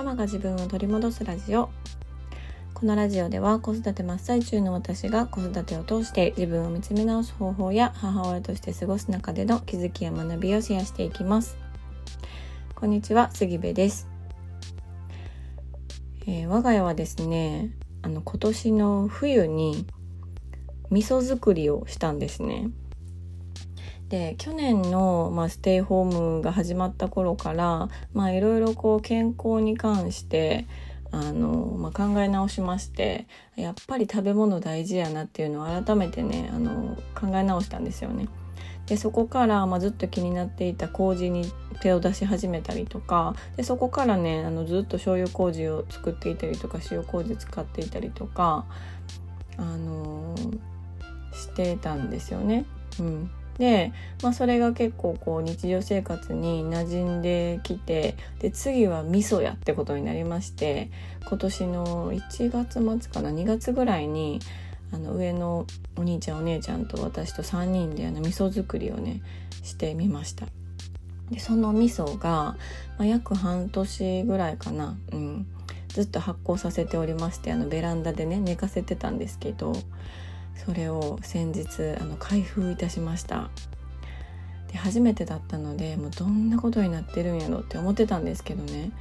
ママが自分を取り戻すラジオ。このラジオでは子育て真っ最中の私が子育てを通して自分を見つめ直す方法や母親として過ごす中での気づきや学びをシェアしていきます。こんにちは杉部です、えー、我が家はですねあの今年の冬に味噌作りをしたんですね。で去年の、まあ、ステイホームが始まった頃からいろいろこう健康に関してあの、まあ、考え直しましてやっぱり食べ物大事やなっていうのを改めてねあの考え直したんですよね。でそこから、まあ、ずっと気になっていた麹に手を出し始めたりとかでそこからねあのずっと醤油麹を作っていたりとか塩麹使っていたりとかあのしてたんですよね。うん、で、まあ、それが結構こう日常生活に馴染んできてで次は味噌やってことになりまして今年の1月末かな2月ぐらいにあの上のお兄ちゃんお姉ちゃんと私と3人であの味噌作りをねしてみました。でその味噌が、まあ、約半年ぐらいかな、うん、ずっと発酵させておりましてあのベランダでね寝かせてたんですけどそれを先日あの開封いたしました。で初めてだったのでもうどんなことになってるんやろって思ってたんですけどね。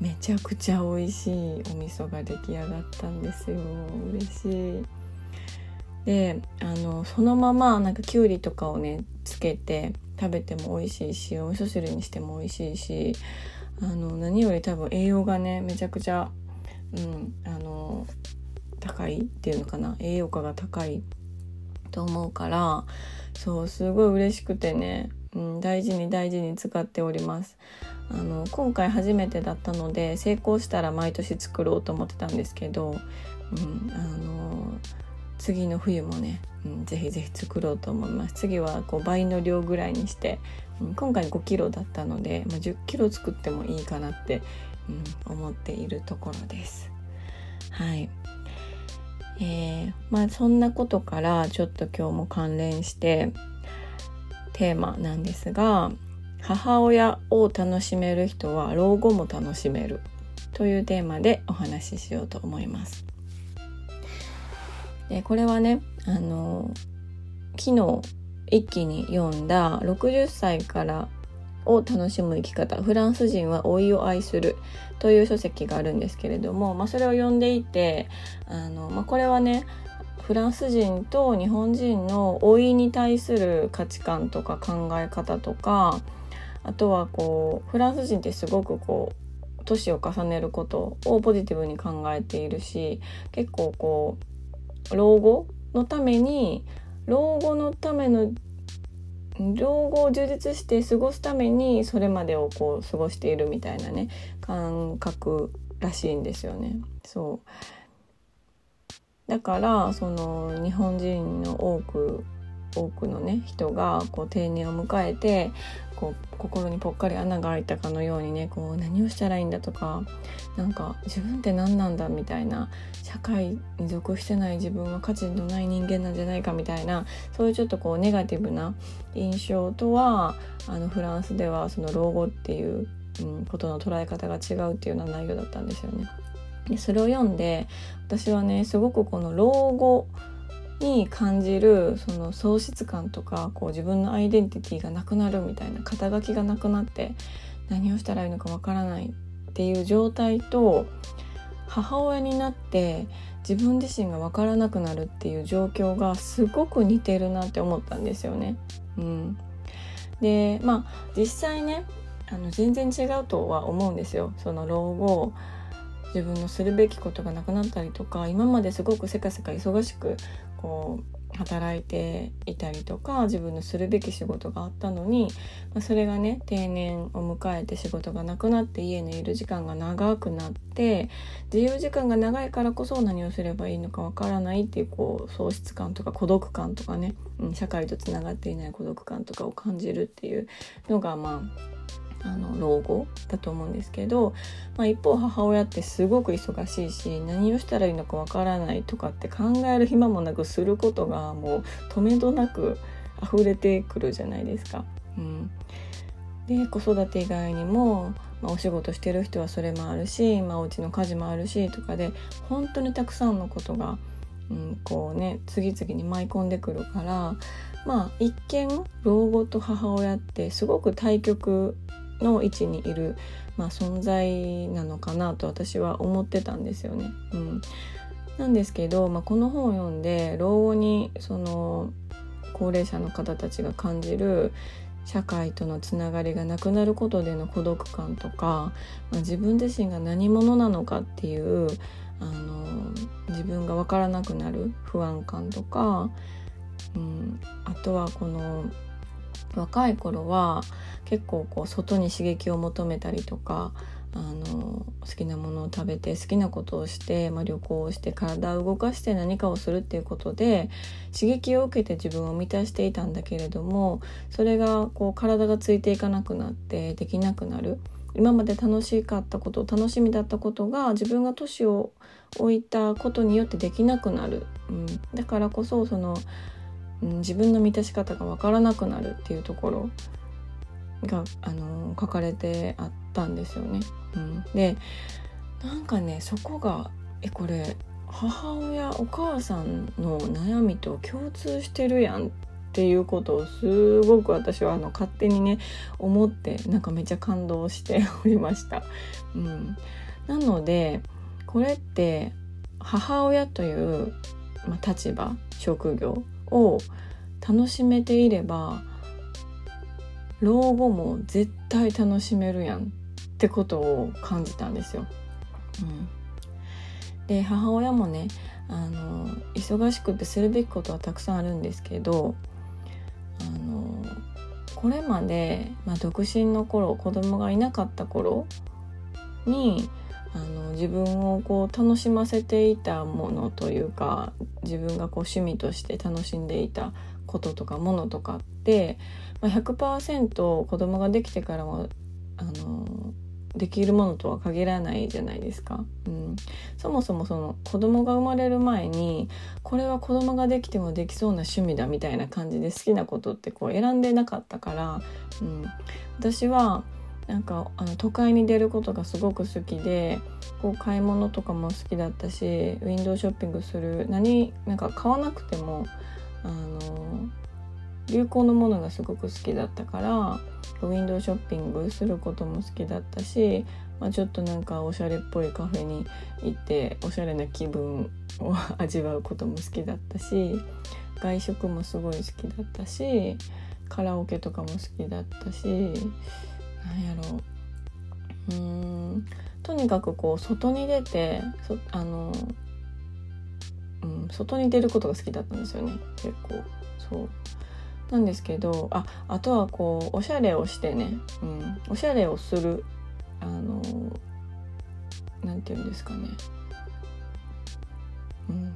めちゃくちゃ美味しいお味噌が出来上がったんですよ。嬉しい。であのそのままなんかきゅうりとかをねつけて食べても美味しいしお味噌汁にしても美味しいしあの何より多分栄養がねめちゃくちゃうんあの高いっていうのかな？栄養価が高いと思うからそうすごい嬉しくてね、うん、大事に大事に使っております。あの今回初めてだったので成功したら毎年作ろうと思ってたんですけど、うん、あの次の冬もね、うん、ぜひぜひ作ろうと思います。次はこう倍の量ぐらいにして、うん、今回5キロだったので、まあ、10キロ作ってもいいかなって、うん、思っているところです。はい。えー、まあそんなことからちょっと今日も関連してテーマなんですが母親を楽しめる人は老後も楽しめるというテーマでお話ししようと思います。でこれはねあの昨日一気に読んだ60歳からを楽しむ生き方。フランス人は老いを愛する。という書籍があるんですけれども、まあ、それを読んでいてあの、まあ、これはねフランス人と日本人の老いに対する価値観とか考え方とかあとはこうフランス人ってすごくこう年を重ねることをポジティブに考えているし結構こう老後のために老後のための老後を充実して過ごすためにそれまでをこう過ごしているみたいなね感覚らしいんですよね。そうだからその日本人の多く多くのね人がこう定年を迎えてこう心にぽっかり穴が開いたかのようにねこう何をしたらいいんだとかなんか自分って何なんだみたいな社会に属してない自分は価値のない人間なんじゃないかみたいなそういうちょっとこうネガティブな印象とはあのフランスではその老後っていう、うん、ことの捉え方が違うっていうような内容だったんですよね。でそれを読んで私はねすごくこの老後に感じるその喪失感とかこう自分のアイデンティティがなくなるみたいな肩書きがなくなって何をしたらいいのかわからないっていう状態と母親になって自分自身が分からなくなるっていう状況がすごく似てるなって思ったんですよね。うん、でまあ実際ねあの全然違うとは思うんですよ。その老後自分のするべきことがなくなったりとか今まですごくせかせか忙しくこう働いていたりとか自分のするべき仕事があったのに、まあ、それがね定年を迎えて仕事がなくなって家にいる時間が長くなって自由時間が長いからこそ何をすればいいのかわからないっていうこう喪失感とか孤独感とかね、うん、社会とつながっていない孤独感とかを感じるっていうのがまああの老後だと思うんですけど、まあ、一方母親ってすごく忙しいし何をしたらいいのかわからないとかって考える暇もなくすることがもう止めどなく溢れてくるじゃないですか。うん、で子育て以外にもまあ、お仕事してる人はそれもあるし、まあ、お家の家事もあるしとかで本当にたくさんのことが、うん、こうね次々に舞い込んでくるからまあ一見老後と母親ってすごく対極の位置にいる、まあ、存在なのかなと私は思ってたんですよね。うん、なんですけど、まあ、この本を読んで老後にその高齢者の方たちが感じる社会とのつながりがなくなることでの孤独感とか、まあ、自分自身が何者なのかっていうあの自分が分からなくなる不安感とか、うん、あとはこの若い頃は結構こう外に刺激を求めたりとかあの好きなものを食べて好きなことをして、まあ、旅行をして体を動かして何かをするっていうことで刺激を受けて自分を満たしていたんだけれどもそれがこう体がついていかなくなってできなくなる。今まで楽しかったこと楽しみだったことが自分が年を置いたことによってできなくなる、うん、だからこそそのうん、自分の満たし方が分からなくなるっていうところが、あの、書かれてあったんですよね。うん、でなんかねそこがえこれ母親お母さんの悩みと共通してるやんっていうことをすごく私はあの勝手にね思ってなんかめっちゃ感動しておりました。うん、なのでこれって母親という、まあ、立場職業を楽しめていれば老後も絶対楽しめるやんってことを感じたんですよ。うん、で母親もねあの忙しくてするべきことはたくさんあるんですけどあのこれまで、まあ、独身の頃子供がいなかった頃にあの自分をこう楽しませていたものというか自分がこう趣味として楽しんでいたこととかものとかって、まあ、100%子供ができてからもあのできるものとは限らないじゃないですか、うん、そもそもその子供が生まれる前にこれは子供ができてもできそうな趣味だみたいな感じで好きなことってこう選んでなかったから、うん、私はなんかあの都会に出ることがすごく好きでこう買い物とかも好きだったしウィンドウショッピングする何なんか買わなくてもあの流行のものがすごく好きだったからウィンドウショッピングすることも好きだったし、まあ、ちょっとなんかおしゃれっぽいカフェに行っておしゃれな気分を味わうことも好きだったし外食もすごい好きだったしカラオケとかも好きだったしなんやろう。うん。とにかくこう外に出てそあの、うん、外に出ることが好きだったんですよね。結構。そう。なんですけどああとはこうおしゃれをしてね、うん、おしゃれをするあのなんて言うんですかね、うん、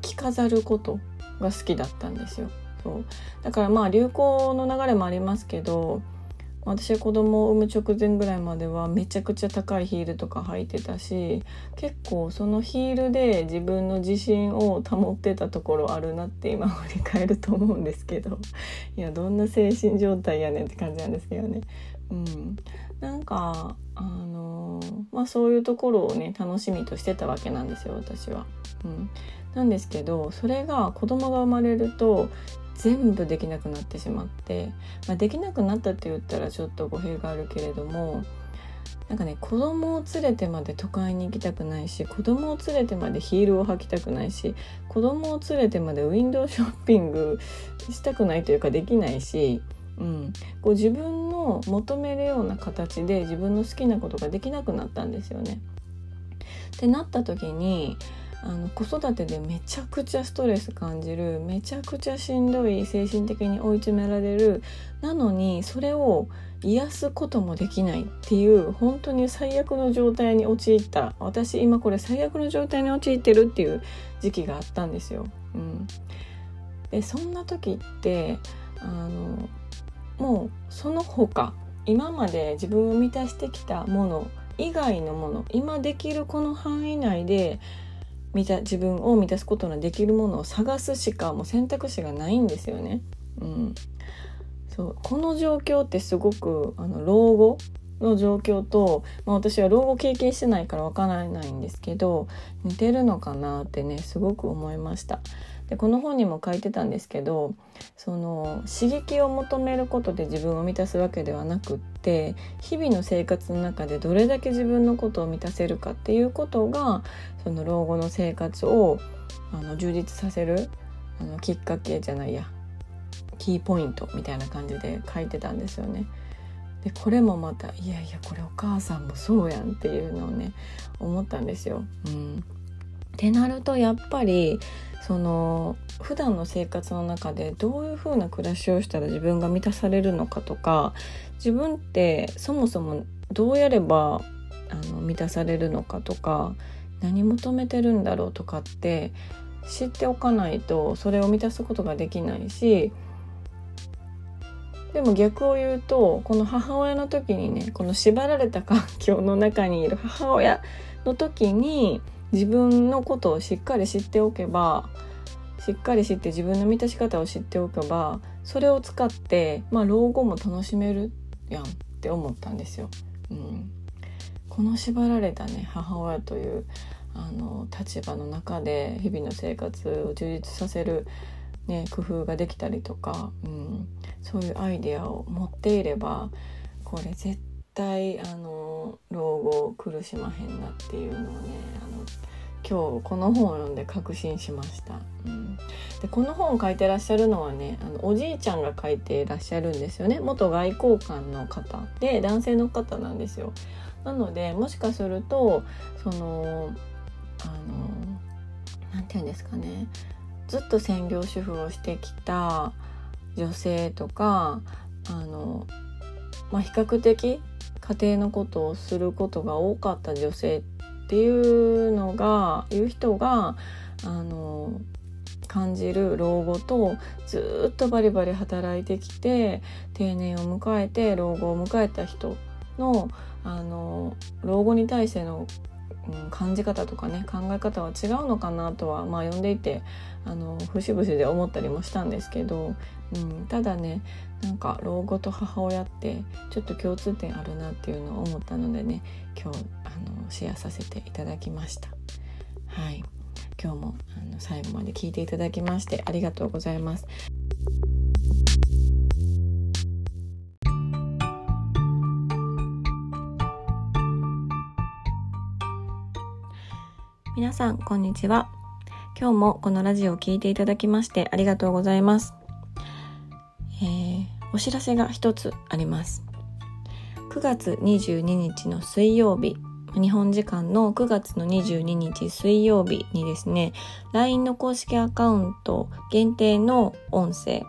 着飾ることが好きだったんですよ。そう。だからまあ流行の流れもありますけど私は子供を産む直前ぐらいまではめちゃくちゃ高いヒールとか履いてたし結構そのヒールで自分の自信を保ってたところあるなって今振り返ると思うんですけど いやどんな精神状態やねんって感じなんですけどね。うん、なんかあのまあそういうところをね楽しみとしてたわけなんですよ私は。うん、なんですけどそれが子供が生まれると全部できなくなってしまって、まあ、できなくなったって言ったらちょっと語弊があるけれどもなんかね子供を連れてまで都会に行きたくないし子供を連れてまでヒールを履きたくないし子供を連れてまでウィンドウ ショッピングしたくないというかできないし、うん、こう自分の求めるような形で自分の好きなことができなくなったんですよね。ってなった時にあの子育てでめちゃくちゃストレス感じるめちゃくちゃしんどい精神的に追い詰められるなのにそれを癒すこともできないっていう本当に最悪の状態に陥った私今これ最悪の状態に陥ってるっていう時期があったんですよ。うん、でそんな時ってあのもうその他今まで自分を満たしてきたもの以外のもの今できるこの範囲内で満た自分を満たすことのできるものを探すしかもう選択肢がないんですよね。うん、そうこの状況ってすごくあの老後の状況と、まあ、私は老後経験してないからわからないんですけど似てるのかなってねすごく思いました。でこの本にも書いてたんですけどその刺激を求めることで自分を満たすわけではなくって日々の生活の中でどれだけ自分のことを満たせるかっていうことがその老後の生活をあの充実させるあのきっかけじゃないやキーポイントみたいな感じで書いてたんですよね。でこれもまたいやいやこれお母さんもそうやんっていうのをね思ったんですよ。うん、ってなるとやっぱりその普段の生活の中でどういう風な暮らしをしたら自分が満たされるのかとか自分ってそもそもどうやればあの満たされるのかとか何求めてるんだろうとかって知っておかないとそれを満たすことができないしでも逆を言うとこの母親の時にねこの縛られた環境の中にいる母親の時に自分のことをしっかり知っておけばしっかり知って自分の満たし方を知っておけばそれを使ってまあ老後も楽しめるやんって思ったんですよ。うん、この縛られたね母親というあの立場の中で日々の生活を充実させる、ね、工夫ができたりとか、うん、そういうアイデアを持っていればこれ絶対あの老後苦しまへんなっていうのをねあの今日この本を読んで確信しました。うん、でこの本を書いてらっしゃるのはねあのおじいちゃんが書いてらっしゃるんですよね元外交官の方で男性の方なんですよ。なのでもしかするとそのあの何て言うんですかねずっと専業主婦をしてきた女性とかあの、まあ、比較的家庭のことをすることが多かった女性っていうのがいう人があの感じる老後とずっとバリバリ働いてきて定年を迎えて老後を迎えた人のあの老後に対してのうん、感じ方とかね考え方は違うのかなとは、まあ、読んでいてあの節々で思ったりもしたんですけど、うん、ただねなんか老後と母親ってちょっと共通点あるなっていうのを思ったのでね今日あのシェアさせていただきました。はい今日もあの最後まで聞いていただきましてありがとうございます。皆さんこんにちは。今日もこのラジオを聴いていただきましてありがとうございます、えー、お知らせが一つあります。9月22日の水曜日日本時間の9月の22日水曜日にですね LINE の公式アカウント限定の音声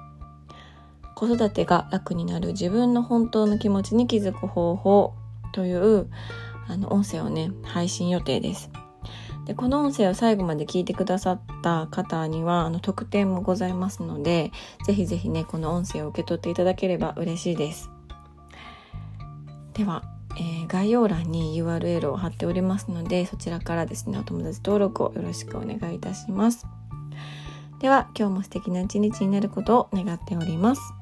子育てが楽になる自分の本当の気持ちに気づく方法というあの音声をね配信予定です。でこの音声を最後まで聞いてくださった方にはあの特典もございますのでぜひぜひねこの音声を受け取っていただければ嬉しいです。では、えー、概要欄に URL を貼っておりますのでそちらからですねお友達登録をよろしくお願いいたします。では今日も素敵な一日になることを願っております。